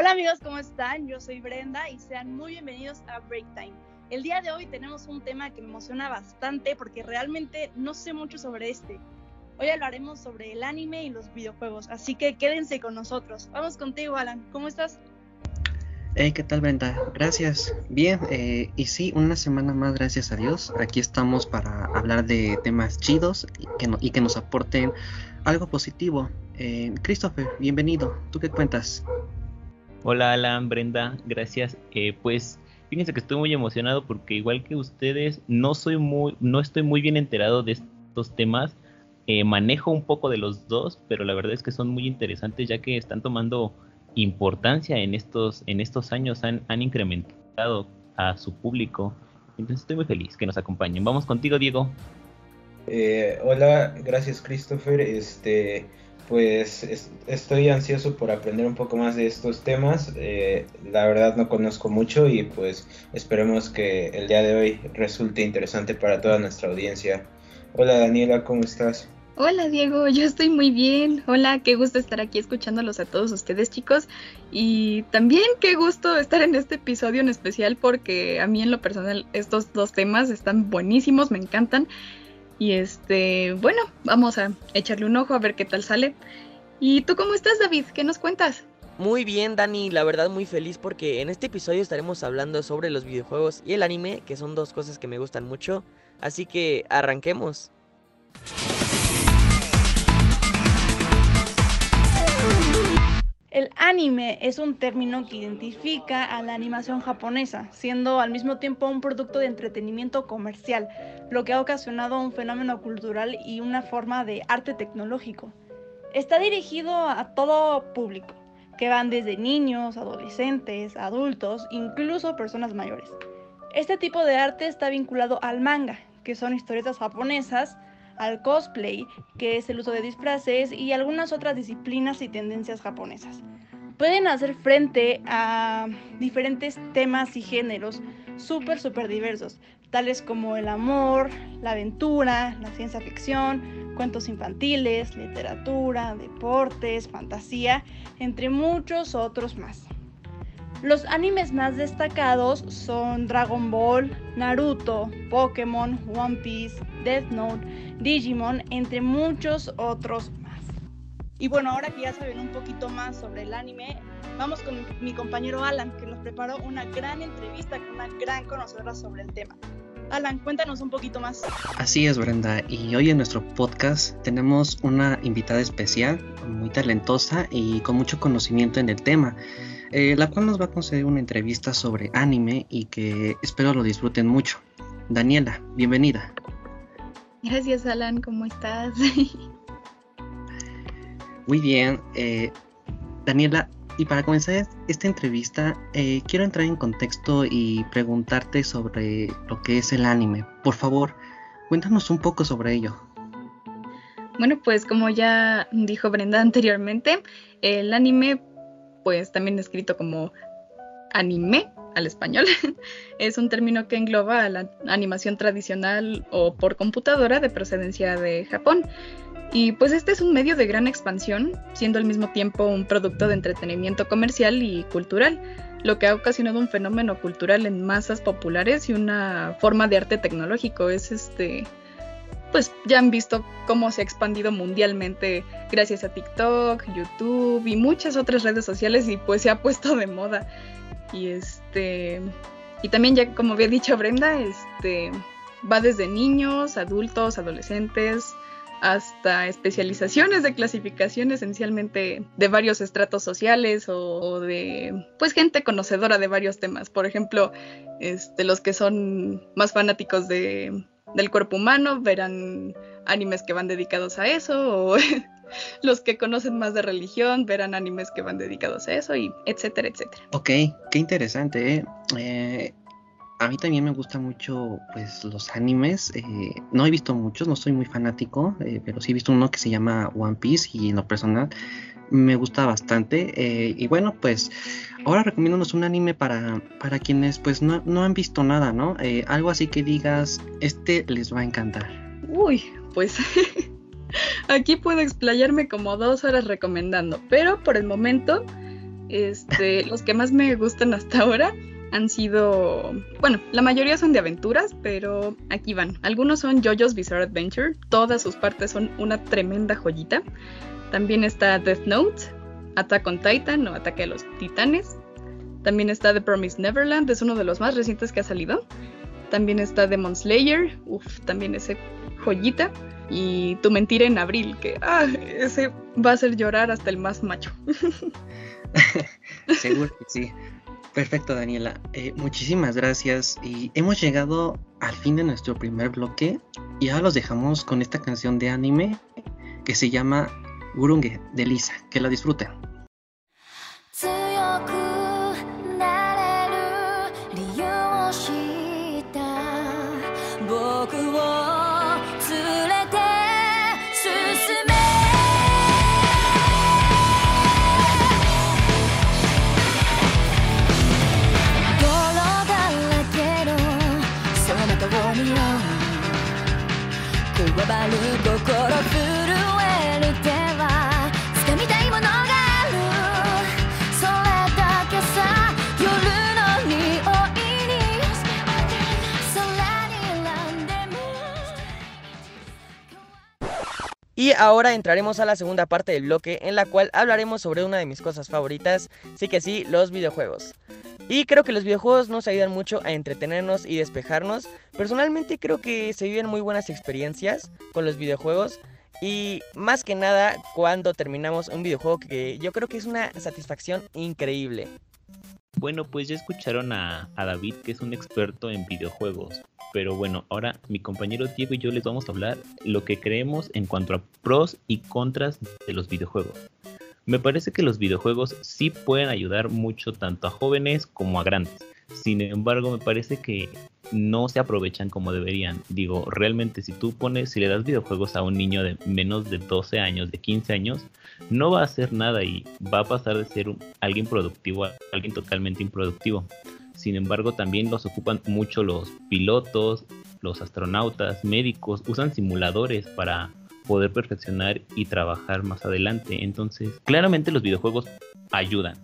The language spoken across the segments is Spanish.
Hola amigos, ¿cómo están? Yo soy Brenda y sean muy bienvenidos a Break Time. El día de hoy tenemos un tema que me emociona bastante porque realmente no sé mucho sobre este. Hoy hablaremos sobre el anime y los videojuegos, así que quédense con nosotros. Vamos contigo, Alan. ¿Cómo estás? Hey, ¿qué tal, Brenda? Gracias. Bien, eh, y sí, una semana más, gracias a Dios. Aquí estamos para hablar de temas chidos y que, y que nos aporten algo positivo. Eh, Christopher, bienvenido. ¿Tú qué cuentas? Hola Alan, Brenda, gracias. Eh, pues fíjense que estoy muy emocionado porque igual que ustedes, no soy muy, no estoy muy bien enterado de estos temas. Eh, manejo un poco de los dos, pero la verdad es que son muy interesantes ya que están tomando importancia en estos, en estos años, han, han incrementado a su público. Entonces estoy muy feliz que nos acompañen. Vamos contigo, Diego. Eh, hola, gracias Christopher. Este, pues estoy ansioso por aprender un poco más de estos temas. Eh, la verdad no conozco mucho y pues esperemos que el día de hoy resulte interesante para toda nuestra audiencia. Hola Daniela, ¿cómo estás? Hola Diego, yo estoy muy bien. Hola, qué gusto estar aquí escuchándolos a todos ustedes chicos. Y también qué gusto estar en este episodio en especial porque a mí en lo personal estos dos temas están buenísimos, me encantan. Y este, bueno, vamos a echarle un ojo a ver qué tal sale. ¿Y tú cómo estás, David? ¿Qué nos cuentas? Muy bien, Dani, la verdad muy feliz porque en este episodio estaremos hablando sobre los videojuegos y el anime, que son dos cosas que me gustan mucho. Así que arranquemos. El anime es un término que identifica a la animación japonesa, siendo al mismo tiempo un producto de entretenimiento comercial, lo que ha ocasionado un fenómeno cultural y una forma de arte tecnológico. Está dirigido a todo público, que van desde niños, adolescentes, adultos, incluso personas mayores. Este tipo de arte está vinculado al manga, que son historietas japonesas, al cosplay, que es el uso de disfraces, y algunas otras disciplinas y tendencias japonesas. Pueden hacer frente a diferentes temas y géneros súper, súper diversos, tales como el amor, la aventura, la ciencia ficción, cuentos infantiles, literatura, deportes, fantasía, entre muchos otros más. Los animes más destacados son Dragon Ball, Naruto, Pokémon, One Piece, Death Note, Digimon, entre muchos otros más. Y bueno, ahora que ya saben un poquito más sobre el anime, vamos con mi compañero Alan, que nos preparó una gran entrevista con una gran conocedora sobre el tema. Alan, cuéntanos un poquito más. Así es, Brenda. Y hoy en nuestro podcast tenemos una invitada especial, muy talentosa y con mucho conocimiento en el tema. Eh, la cual nos va a conceder una entrevista sobre anime y que espero lo disfruten mucho. Daniela, bienvenida. Gracias Alan, ¿cómo estás? Muy bien, eh, Daniela, y para comenzar esta entrevista, eh, quiero entrar en contexto y preguntarte sobre lo que es el anime. Por favor, cuéntanos un poco sobre ello. Bueno, pues como ya dijo Brenda anteriormente, el anime pues también escrito como anime al español, es un término que engloba a la animación tradicional o por computadora de procedencia de Japón. Y pues este es un medio de gran expansión, siendo al mismo tiempo un producto de entretenimiento comercial y cultural, lo que ha ocasionado un fenómeno cultural en masas populares y una forma de arte tecnológico. Es este pues ya han visto cómo se ha expandido mundialmente gracias a TikTok, YouTube y muchas otras redes sociales y pues se ha puesto de moda. Y este y también ya como había dicho Brenda, este va desde niños, adultos, adolescentes, hasta especializaciones de clasificación esencialmente de varios estratos sociales o, de pues gente conocedora de varios temas. Por ejemplo, este, los que son más fanáticos de del cuerpo humano, verán animes que van dedicados a eso, o los que conocen más de religión verán animes que van dedicados a eso, y etcétera, etcétera. Ok, qué interesante. ¿eh? Eh, a mí también me gustan mucho pues los animes. Eh, no he visto muchos, no soy muy fanático, pero sí he visto uno que se llama One Piece y en lo personal me gusta bastante. y bueno, pues ahora recomiéndonos un anime para, para quienes pues no, no han visto nada, ¿no? Eh, algo así que digas, este les va a encantar. Uy, pues aquí puedo explayarme como dos horas recomendando, pero por el momento Este, los que más me gustan hasta ahora han sido, bueno, la mayoría son de aventuras, pero aquí van. Algunos son JoJo's Bizarre Adventure, todas sus partes son una tremenda joyita. También está Death Note, Attack on Titan o Ataque a los Titanes. También está The Promised Neverland, es uno de los más recientes que ha salido. También está Demon Slayer, uff, también ese joyita. Y Tu Mentira en Abril, que ah, ese va a hacer llorar hasta el más macho. Seguro que sí. Perfecto, Daniela. Eh, muchísimas gracias. Y hemos llegado al fin de nuestro primer bloque. Y ahora los dejamos con esta canción de anime que se llama Gurunge de Lisa. Que la disfruten. Y ahora entraremos a la segunda parte del bloque en la cual hablaremos sobre una de mis cosas favoritas, sí que sí, los videojuegos. Y creo que los videojuegos nos ayudan mucho a entretenernos y despejarnos. Personalmente creo que se viven muy buenas experiencias con los videojuegos. Y más que nada cuando terminamos un videojuego que yo creo que es una satisfacción increíble. Bueno, pues ya escucharon a, a David, que es un experto en videojuegos. Pero bueno, ahora mi compañero Diego y yo les vamos a hablar lo que creemos en cuanto a pros y contras de los videojuegos. Me parece que los videojuegos sí pueden ayudar mucho tanto a jóvenes como a grandes. Sin embargo, me parece que no se aprovechan como deberían. Digo, realmente si tú pones, si le das videojuegos a un niño de menos de 12 años, de 15 años, no va a hacer nada y va a pasar de ser alguien productivo a alguien totalmente improductivo. Sin embargo, también los ocupan mucho los pilotos, los astronautas, médicos, usan simuladores para poder perfeccionar y trabajar más adelante. Entonces, claramente los videojuegos ayudan.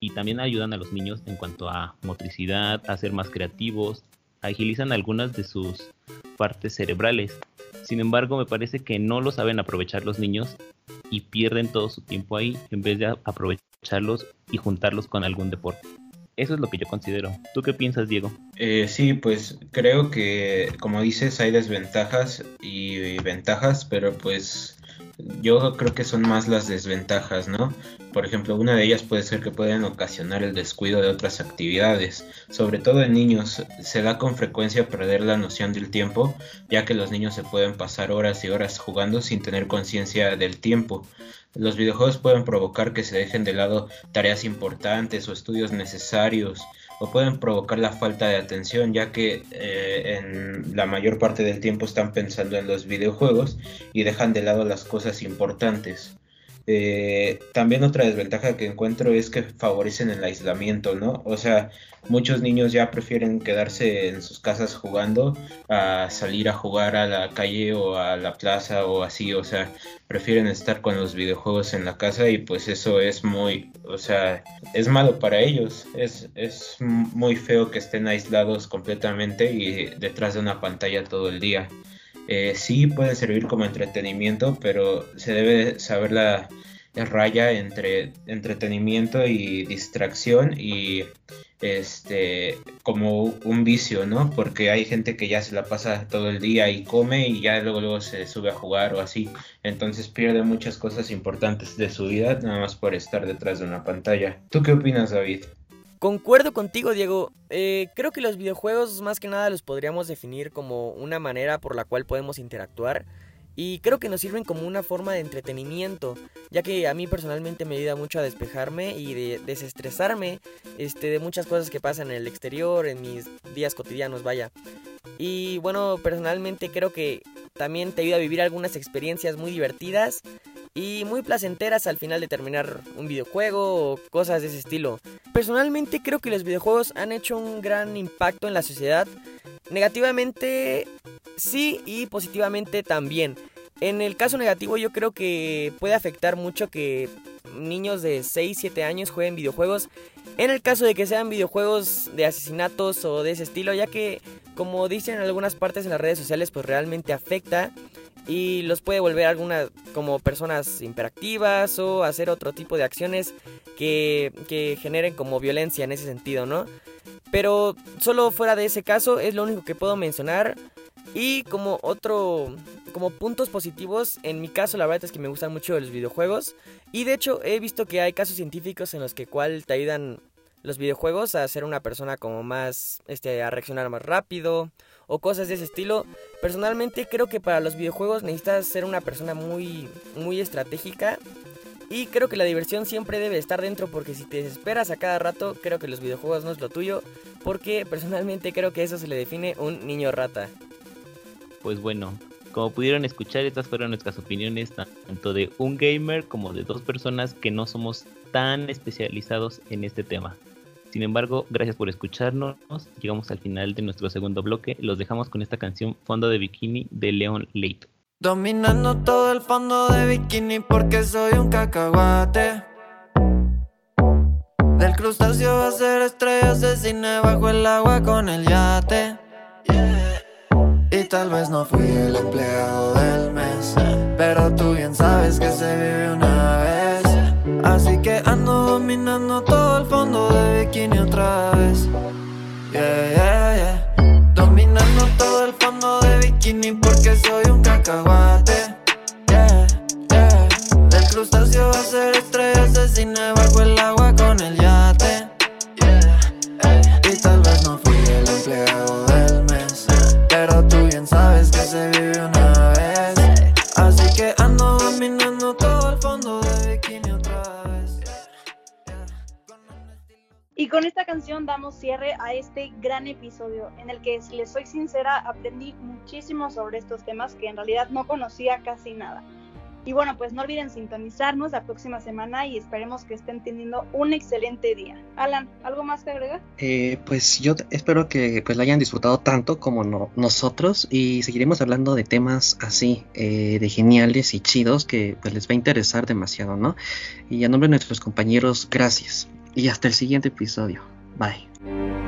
Y también ayudan a los niños en cuanto a motricidad, a ser más creativos, agilizan algunas de sus partes cerebrales. Sin embargo, me parece que no lo saben aprovechar los niños y pierden todo su tiempo ahí en vez de aprovecharlos y juntarlos con algún deporte. Eso es lo que yo considero. ¿Tú qué piensas, Diego? Eh, sí, pues creo que, como dices, hay desventajas y ventajas, pero pues yo creo que son más las desventajas, ¿no? Por ejemplo, una de ellas puede ser que pueden ocasionar el descuido de otras actividades. Sobre todo en niños se da con frecuencia perder la noción del tiempo, ya que los niños se pueden pasar horas y horas jugando sin tener conciencia del tiempo. Los videojuegos pueden provocar que se dejen de lado tareas importantes o estudios necesarios o pueden provocar la falta de atención ya que eh, en la mayor parte del tiempo están pensando en los videojuegos y dejan de lado las cosas importantes. Eh, también otra desventaja que encuentro es que favorecen el aislamiento, ¿no? O sea, muchos niños ya prefieren quedarse en sus casas jugando a salir a jugar a la calle o a la plaza o así, o sea, prefieren estar con los videojuegos en la casa y pues eso es muy, o sea, es malo para ellos, es, es muy feo que estén aislados completamente y detrás de una pantalla todo el día. Eh, sí puede servir como entretenimiento, pero se debe saber la, raya entre entretenimiento y distracción y este como un vicio, ¿no? Porque hay gente que ya se la pasa todo el día y come y ya luego luego se sube a jugar o así, entonces pierde muchas cosas importantes de su vida nada más por estar detrás de una pantalla. ¿Tú qué opinas, David? Concuerdo contigo, Diego. Eh, creo que los videojuegos más que nada los podríamos definir como una manera por la cual podemos interactuar y creo que nos sirven como una forma de entretenimiento, ya que a mí personalmente me ayuda mucho a despejarme y de desestresarme este, de muchas cosas que pasan en el exterior, en mis días cotidianos, vaya. Y bueno, personalmente creo que también te ayuda a vivir algunas experiencias muy divertidas y muy placenteras al final de terminar un videojuego o cosas de ese estilo. Personalmente creo que los videojuegos han hecho un gran impacto en la sociedad. Negativamente sí y positivamente también. En el caso negativo yo creo que puede afectar mucho que niños de 6, 7 años jueguen videojuegos. En el caso de que sean videojuegos de asesinatos o de ese estilo, ya que como dicen en algunas partes en las redes sociales, pues realmente afecta y los puede volver algunas como personas imperactivas o hacer otro tipo de acciones que, que generen como violencia en ese sentido, ¿no? Pero solo fuera de ese caso es lo único que puedo mencionar. Y como otro, como puntos positivos, en mi caso la verdad es que me gustan mucho los videojuegos. Y de hecho he visto que hay casos científicos en los que cual te ayudan los videojuegos a ser una persona como más, este, a reaccionar más rápido o cosas de ese estilo. Personalmente creo que para los videojuegos necesitas ser una persona muy, muy estratégica. Y creo que la diversión siempre debe estar dentro porque si te desesperas a cada rato, creo que los videojuegos no es lo tuyo. Porque personalmente creo que eso se le define un niño rata. Pues bueno, como pudieron escuchar, estas fueron nuestras opiniones tanto de un gamer como de dos personas que no somos tan especializados en este tema. Sin embargo, gracias por escucharnos. Llegamos al final de nuestro segundo bloque. Los dejamos con esta canción Fondo de Bikini de Leon Leito. Dominando todo el fondo de bikini porque soy un cacahuate. Del crustáceo va a ser estrellas de cine bajo el agua con el yate. Y tal vez no fui el empleado del mes, pero tú bien sabes que se vive una que ando dominando todo el fondo de bikini otra vez. Yeah, yeah, yeah. Dominando todo el fondo de bikini porque soy un cacahuate. Yeah, yeah. Del crustáceo va a ser estrellas de cine bajo el agua con el yate. Yeah, y tal vez no fui el empleado del mes, pero tú bien sabes que se vive una con esta canción damos cierre a este gran episodio en el que, si les soy sincera, aprendí muchísimo sobre estos temas que en realidad no conocía casi nada. Y bueno, pues no olviden sintonizarnos la próxima semana y esperemos que estén teniendo un excelente día. Alan, ¿algo más que agregar? Eh, pues yo espero que pues la hayan disfrutado tanto como no- nosotros y seguiremos hablando de temas así, eh, de geniales y chidos que pues les va a interesar demasiado, ¿no? Y a nombre de nuestros compañeros, gracias. Y hasta el siguiente episodio. Bye.